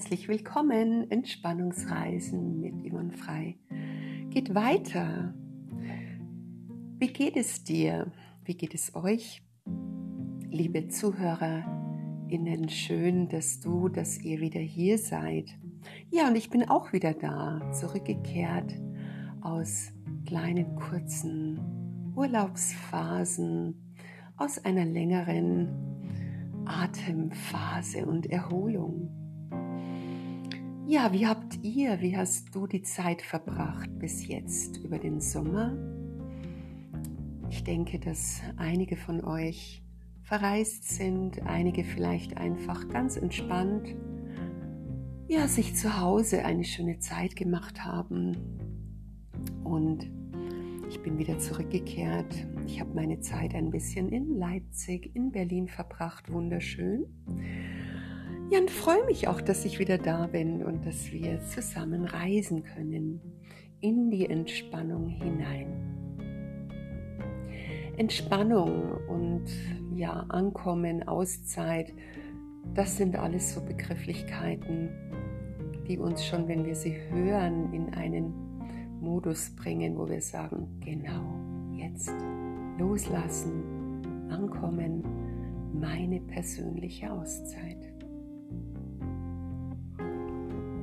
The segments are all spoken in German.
Herzlich willkommen, Entspannungsreisen mit Yvonne Frei. Geht weiter. Wie geht es dir? Wie geht es euch? Liebe ZuhörerInnen, schön, dass du, dass ihr wieder hier seid. Ja, und ich bin auch wieder da, zurückgekehrt aus kleinen, kurzen Urlaubsphasen, aus einer längeren Atemphase und Erholung. Ja, wie habt ihr, wie hast du die Zeit verbracht bis jetzt über den Sommer? Ich denke, dass einige von euch verreist sind, einige vielleicht einfach ganz entspannt, ja, sich zu Hause eine schöne Zeit gemacht haben. Und ich bin wieder zurückgekehrt. Ich habe meine Zeit ein bisschen in Leipzig, in Berlin verbracht, wunderschön. Ja, und freue mich auch, dass ich wieder da bin und dass wir zusammen reisen können in die Entspannung hinein. Entspannung und ja, Ankommen, Auszeit, das sind alles so Begrifflichkeiten, die uns schon, wenn wir sie hören, in einen Modus bringen, wo wir sagen, genau, jetzt loslassen, ankommen, meine persönliche Auszeit.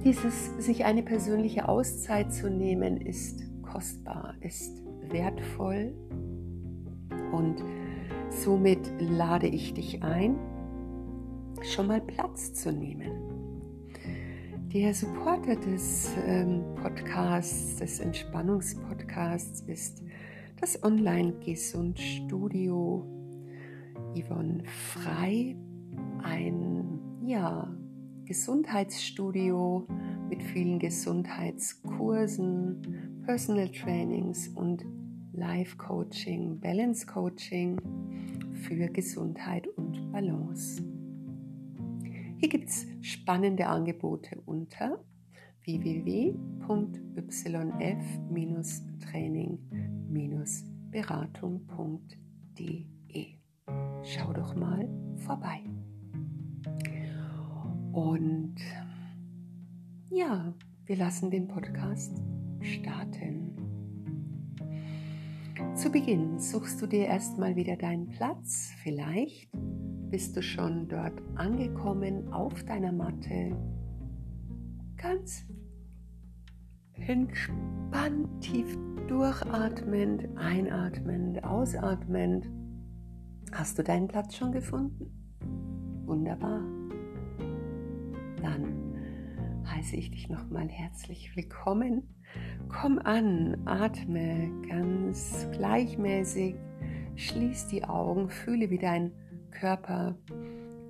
Dieses sich eine persönliche Auszeit zu nehmen, ist kostbar, ist wertvoll und somit lade ich dich ein, schon mal Platz zu nehmen. Der Supporter des ähm, Podcasts, des Entspannungspodcasts ist das Online-Gesundstudio Yvonne Frei, ein ja, Gesundheitsstudio mit vielen Gesundheitskursen, Personal Trainings und Life Coaching, Balance Coaching für Gesundheit und Balance. Hier gibt es spannende Angebote unter www.yf-training-beratung.de. Schau doch mal vorbei. Und ja, wir lassen den Podcast starten. Zu Beginn suchst du dir erstmal wieder deinen Platz. Vielleicht bist du schon dort angekommen auf deiner Matte. Ganz entspannt, tief durchatmend, einatmend, ausatmend. Hast du deinen Platz schon gefunden? Wunderbar dann heiße ich dich nochmal herzlich willkommen. Komm an, atme ganz gleichmäßig, schließ die Augen, fühle wie dein Körper,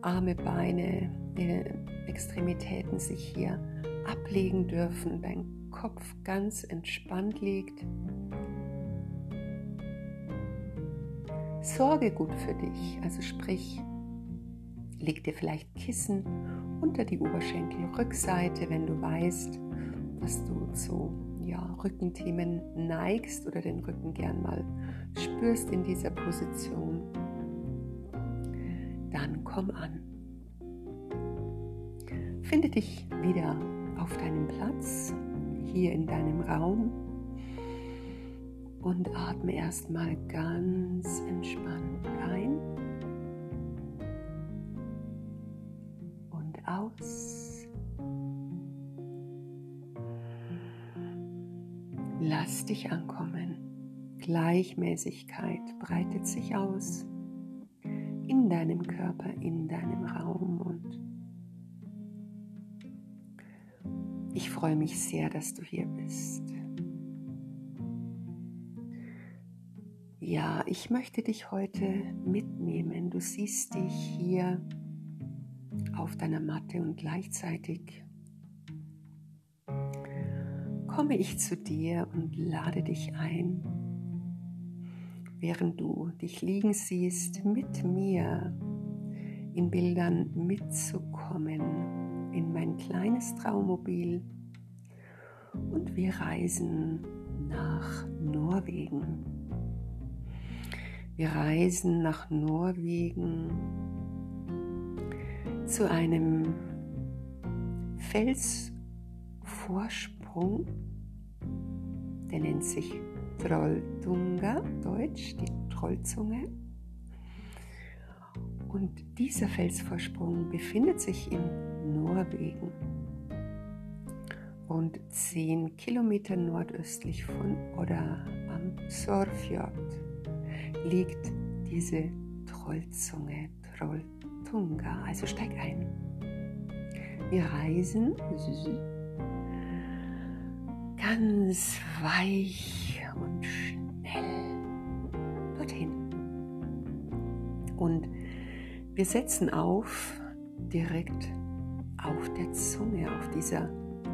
Arme, Beine, Extremitäten sich hier ablegen dürfen, dein Kopf ganz entspannt liegt. Sorge gut für dich, also sprich, leg dir vielleicht Kissen unter die Oberschenkelrückseite, wenn du weißt, dass du zu ja, Rückenthemen neigst oder den Rücken gern mal spürst in dieser Position. Dann komm an. Finde dich wieder auf deinem Platz, hier in deinem Raum und atme erstmal ganz entspannt ein aus. Lass dich ankommen. Gleichmäßigkeit breitet sich aus in deinem Körper, in deinem Raum und ich freue mich sehr, dass du hier bist. Ja, ich möchte dich heute mitnehmen. Du siehst dich hier auf deiner Matte und gleichzeitig komme ich zu dir und lade dich ein, während du dich liegen siehst, mit mir in Bildern mitzukommen in mein kleines Traummobil und wir reisen nach Norwegen. Wir reisen nach Norwegen zu einem Felsvorsprung, der nennt sich Trolltunga, Deutsch, die Trollzunge. Und dieser Felsvorsprung befindet sich in Norwegen und 10 Kilometer nordöstlich von Odda am Sorfjord liegt diese Trollzunge, Trolltunga. Also steig ein. Wir reisen ganz weich und schnell dorthin. Und wir setzen auf direkt auf der Zunge, auf dieser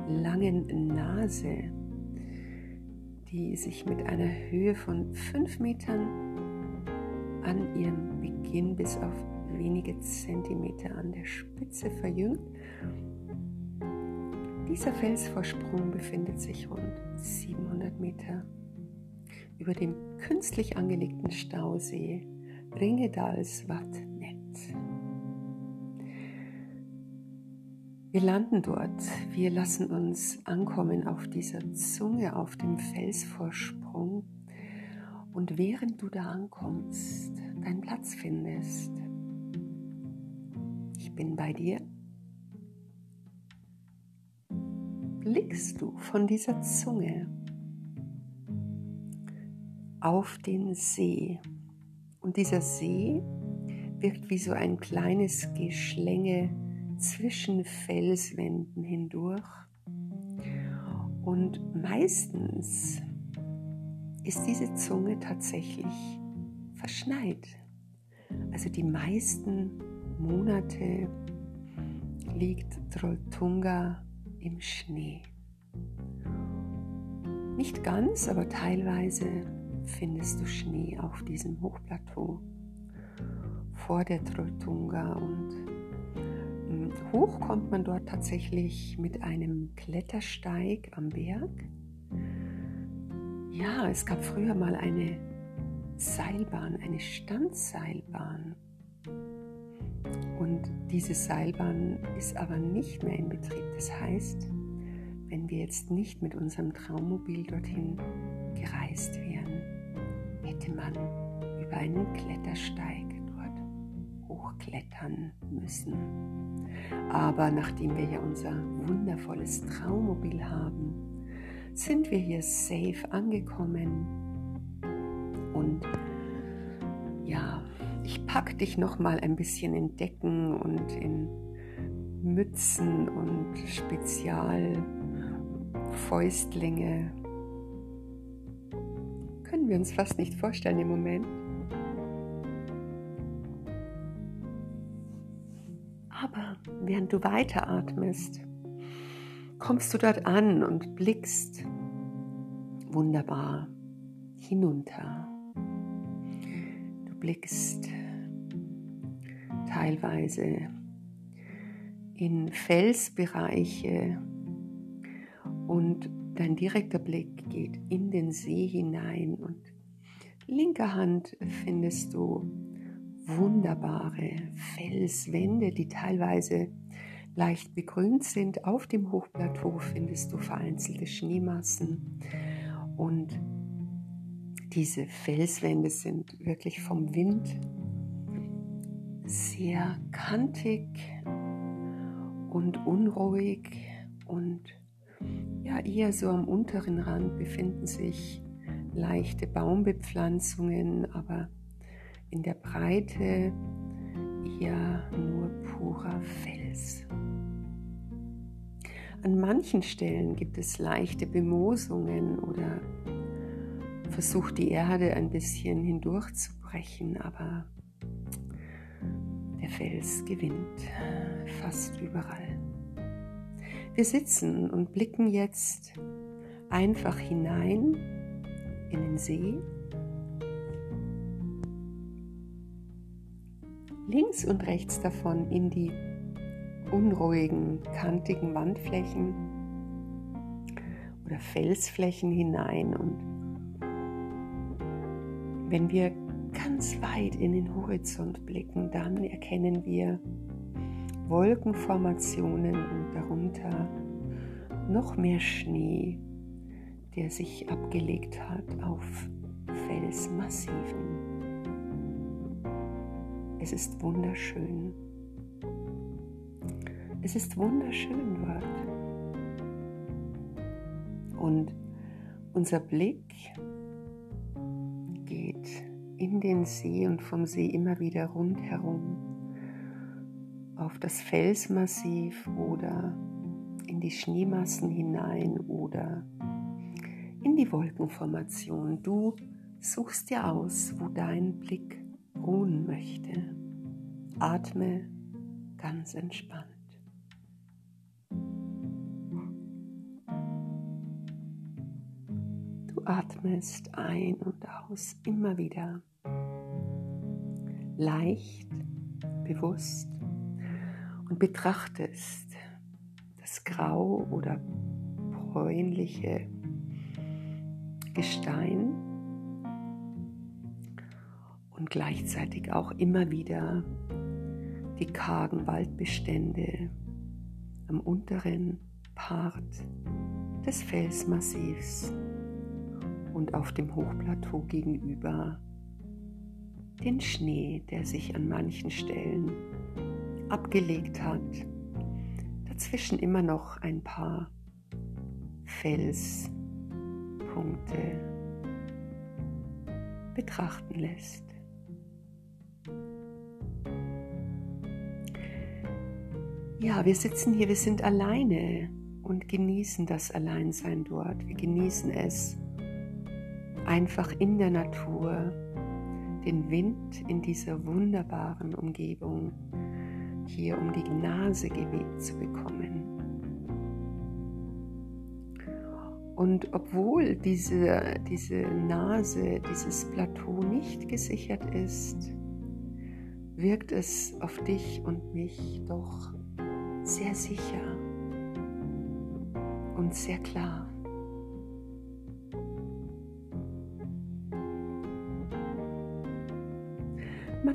langen Nase, die sich mit einer Höhe von 5 Metern an ihrem Beginn bis auf wenige Zentimeter an der Spitze verjüngt. Dieser Felsvorsprung befindet sich rund 700 Meter über dem künstlich angelegten Stausee Ringedalsvatnet. Wir landen dort, wir lassen uns ankommen auf dieser Zunge, auf dem Felsvorsprung und während du da ankommst, deinen Platz findest, bin bei dir, blickst du von dieser Zunge auf den See. Und dieser See wirkt wie so ein kleines Geschlänge zwischen Felswänden hindurch. Und meistens ist diese Zunge tatsächlich verschneit. Also die meisten Monate liegt Trolltunga im Schnee. Nicht ganz, aber teilweise findest du Schnee auf diesem Hochplateau vor der Trolltunga und Hoch kommt man dort tatsächlich mit einem Klettersteig am Berg. Ja, es gab früher mal eine Seilbahn, eine Standseilbahn. Und diese Seilbahn ist aber nicht mehr in Betrieb. Das heißt, wenn wir jetzt nicht mit unserem Traummobil dorthin gereist wären, hätte man über einen Klettersteig dort hochklettern müssen. Aber nachdem wir ja unser wundervolles Traummobil haben, sind wir hier safe angekommen. Und ja, ich packe dich noch mal ein bisschen in Decken und in Mützen und Spezialfäustlinge. Können wir uns fast nicht vorstellen im Moment. Aber während du weiteratmest, kommst du dort an und blickst wunderbar hinunter. Du blickst teilweise in Felsbereiche und dein direkter Blick geht in den See hinein und linker Hand findest du wunderbare Felswände, die teilweise leicht begrünt sind. Auf dem Hochplateau findest du vereinzelte Schneemassen und diese Felswände sind wirklich vom Wind sehr kantig und unruhig und ja eher so am unteren Rand befinden sich leichte Baumbepflanzungen, aber in der Breite eher nur purer Fels. An manchen Stellen gibt es leichte Bemoosungen oder versucht die Erde ein bisschen hindurchzubrechen, aber Fels gewinnt fast überall. Wir sitzen und blicken jetzt einfach hinein in den See links und rechts davon in die unruhigen, kantigen Wandflächen oder Felsflächen hinein. Und wenn wir ganz weit in den Horizont blicken, dann erkennen wir Wolkenformationen und darunter noch mehr Schnee, der sich abgelegt hat auf Felsmassiven. Es ist wunderschön. Es ist wunderschön dort. Und unser Blick in den See und vom See immer wieder rundherum auf das Felsmassiv oder in die Schneemassen hinein oder in die Wolkenformation. Du suchst dir aus, wo dein Blick ruhen möchte. Atme ganz entspannt. Du atmest ein und aus immer wieder leicht, bewusst und betrachtest das grau oder bräunliche Gestein und gleichzeitig auch immer wieder die kargen Waldbestände am unteren Part des Felsmassivs und auf dem Hochplateau gegenüber den Schnee, der sich an manchen Stellen abgelegt hat. Dazwischen immer noch ein paar Felspunkte betrachten lässt. Ja, wir sitzen hier, wir sind alleine und genießen das Alleinsein dort. Wir genießen es einfach in der Natur, den Wind in dieser wunderbaren Umgebung hier um die Nase geweht zu bekommen. Und obwohl diese, diese Nase, dieses Plateau nicht gesichert ist, wirkt es auf dich und mich doch sehr sicher und sehr klar.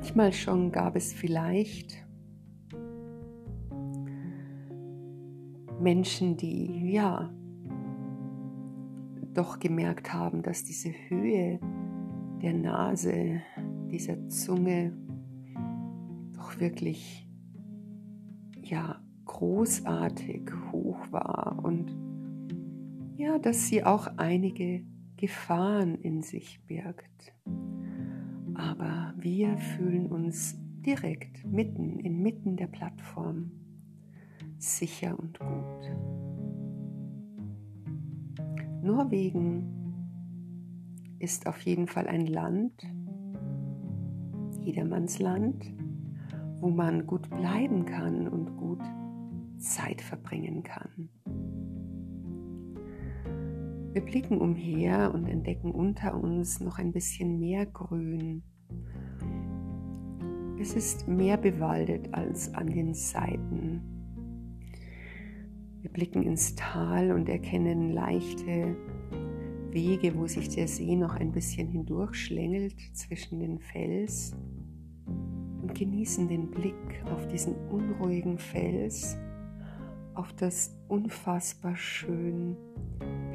Manchmal schon gab es vielleicht Menschen, die ja doch gemerkt haben, dass diese Höhe der Nase, dieser Zunge doch wirklich ja großartig hoch war und ja, dass sie auch einige Gefahren in sich birgt. Aber wir fühlen uns direkt mitten, inmitten der Plattform sicher und gut. Norwegen ist auf jeden Fall ein Land, jedermanns Land, wo man gut bleiben kann und gut Zeit verbringen kann. Wir blicken umher und entdecken unter uns noch ein bisschen mehr Grün. Es ist mehr bewaldet als an den Seiten. Wir blicken ins Tal und erkennen leichte Wege, wo sich der See noch ein bisschen hindurchschlängelt zwischen den Fels und genießen den Blick auf diesen unruhigen Fels auf das unfassbar schön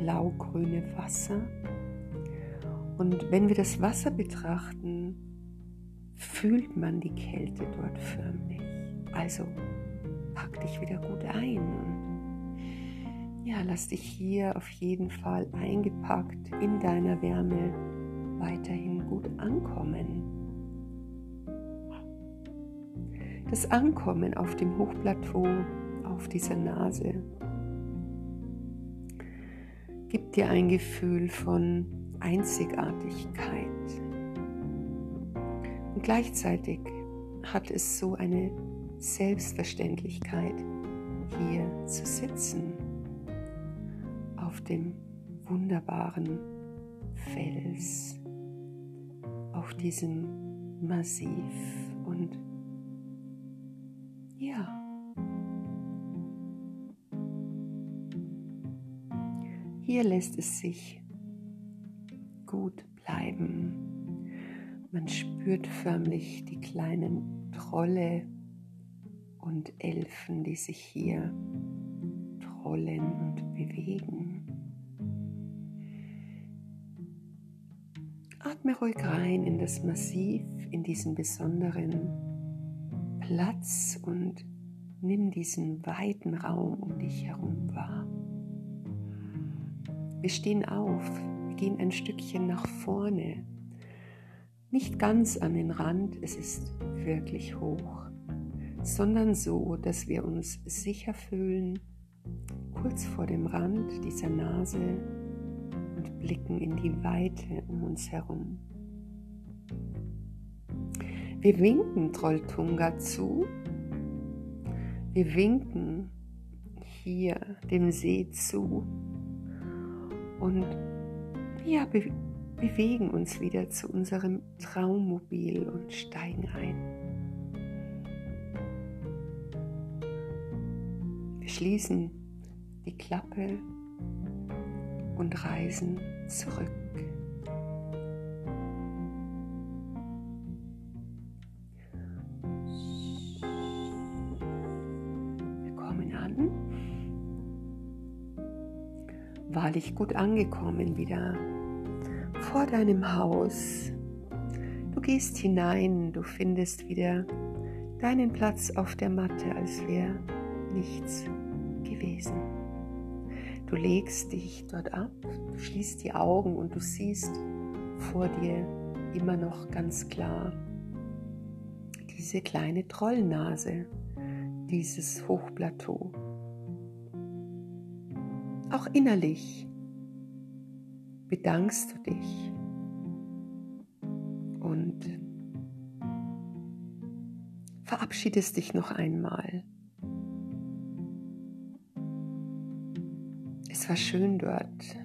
blaugrüne Wasser. Und wenn wir das Wasser betrachten, fühlt man die Kälte dort förmlich. Also pack dich wieder gut ein ja, lass dich hier auf jeden Fall eingepackt in deiner Wärme weiterhin gut ankommen. Das Ankommen auf dem Hochplateau auf dieser Nase gibt dir ein Gefühl von Einzigartigkeit. Und gleichzeitig hat es so eine Selbstverständlichkeit, hier zu sitzen, auf dem wunderbaren Fels, auf diesem Massiv und ja, Hier lässt es sich gut bleiben. Man spürt förmlich die kleinen Trolle und Elfen, die sich hier trollen und bewegen. Atme ruhig rein in das Massiv, in diesen besonderen Platz und nimm diesen weiten Raum um dich herum wahr. Wir stehen auf, wir gehen ein Stückchen nach vorne, nicht ganz an den Rand, es ist wirklich hoch, sondern so, dass wir uns sicher fühlen, kurz vor dem Rand dieser Nase und blicken in die Weite um uns herum. Wir winken Trolltunga zu. Wir winken hier dem See zu. Und ja, be bewegen uns wieder zu unserem Traummobil und steigen ein. Wir schließen die Klappe und reisen zurück. Wahrlich gut angekommen wieder vor deinem Haus. Du gehst hinein, du findest wieder deinen Platz auf der Matte, als wäre nichts gewesen. Du legst dich dort ab, du schließt die Augen und du siehst vor dir immer noch ganz klar diese kleine Trollnase, dieses Hochplateau auch innerlich bedankst du dich und verabschiedest dich noch einmal. Es war schön dort,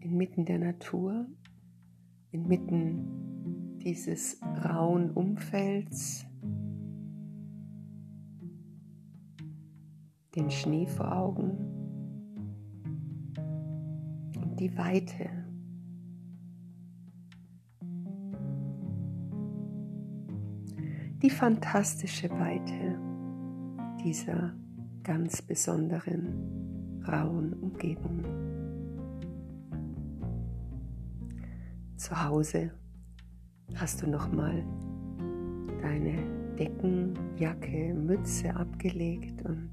inmitten der Natur, inmitten dieses rauen Umfelds, den Schnee vor Augen die Weite. Die fantastische Weite dieser ganz besonderen rauen Umgebung. Zu Hause hast du noch mal deine Decken, Jacke, Mütze abgelegt und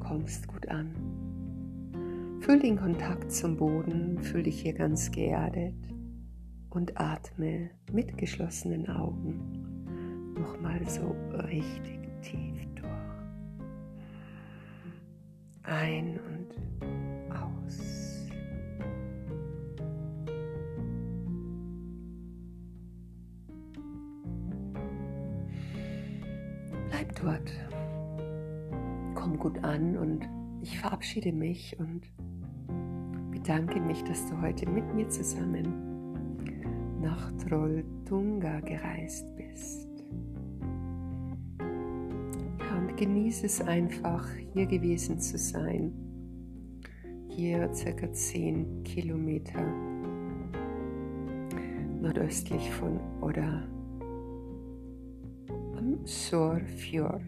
kommst gut an. Fühl den Kontakt zum Boden, fühl dich hier ganz geerdet und atme mit geschlossenen Augen nochmal so richtig tief durch. Ein und aus. Bleib dort. Komm gut an und ich verabschiede mich und bedanke mich, dass du heute mit mir zusammen nach Trolltunga gereist bist. Ja, und genieße es einfach, hier gewesen zu sein. Hier circa 10 Kilometer nordöstlich von Odda am Sorfjord.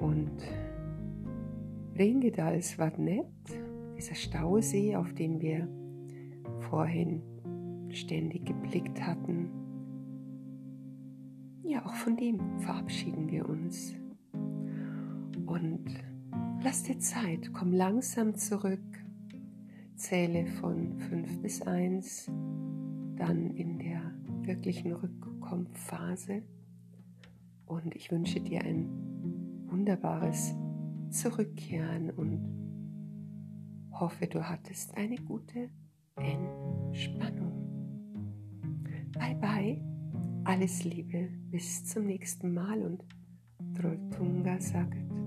Und Ringedal Svadnet, dieser Stausee, auf den wir vorhin ständig geblickt hatten. Ja, auch von dem verabschieden wir uns. Und lass dir Zeit, komm langsam zurück, zähle von 5 bis 1, dann in der wirklichen Rückkommphase. Und ich wünsche dir ein wunderbares zurückkehren und hoffe, du hattest eine gute Entspannung. Bye bye, alles Liebe, bis zum nächsten Mal und Trolltunga sagt.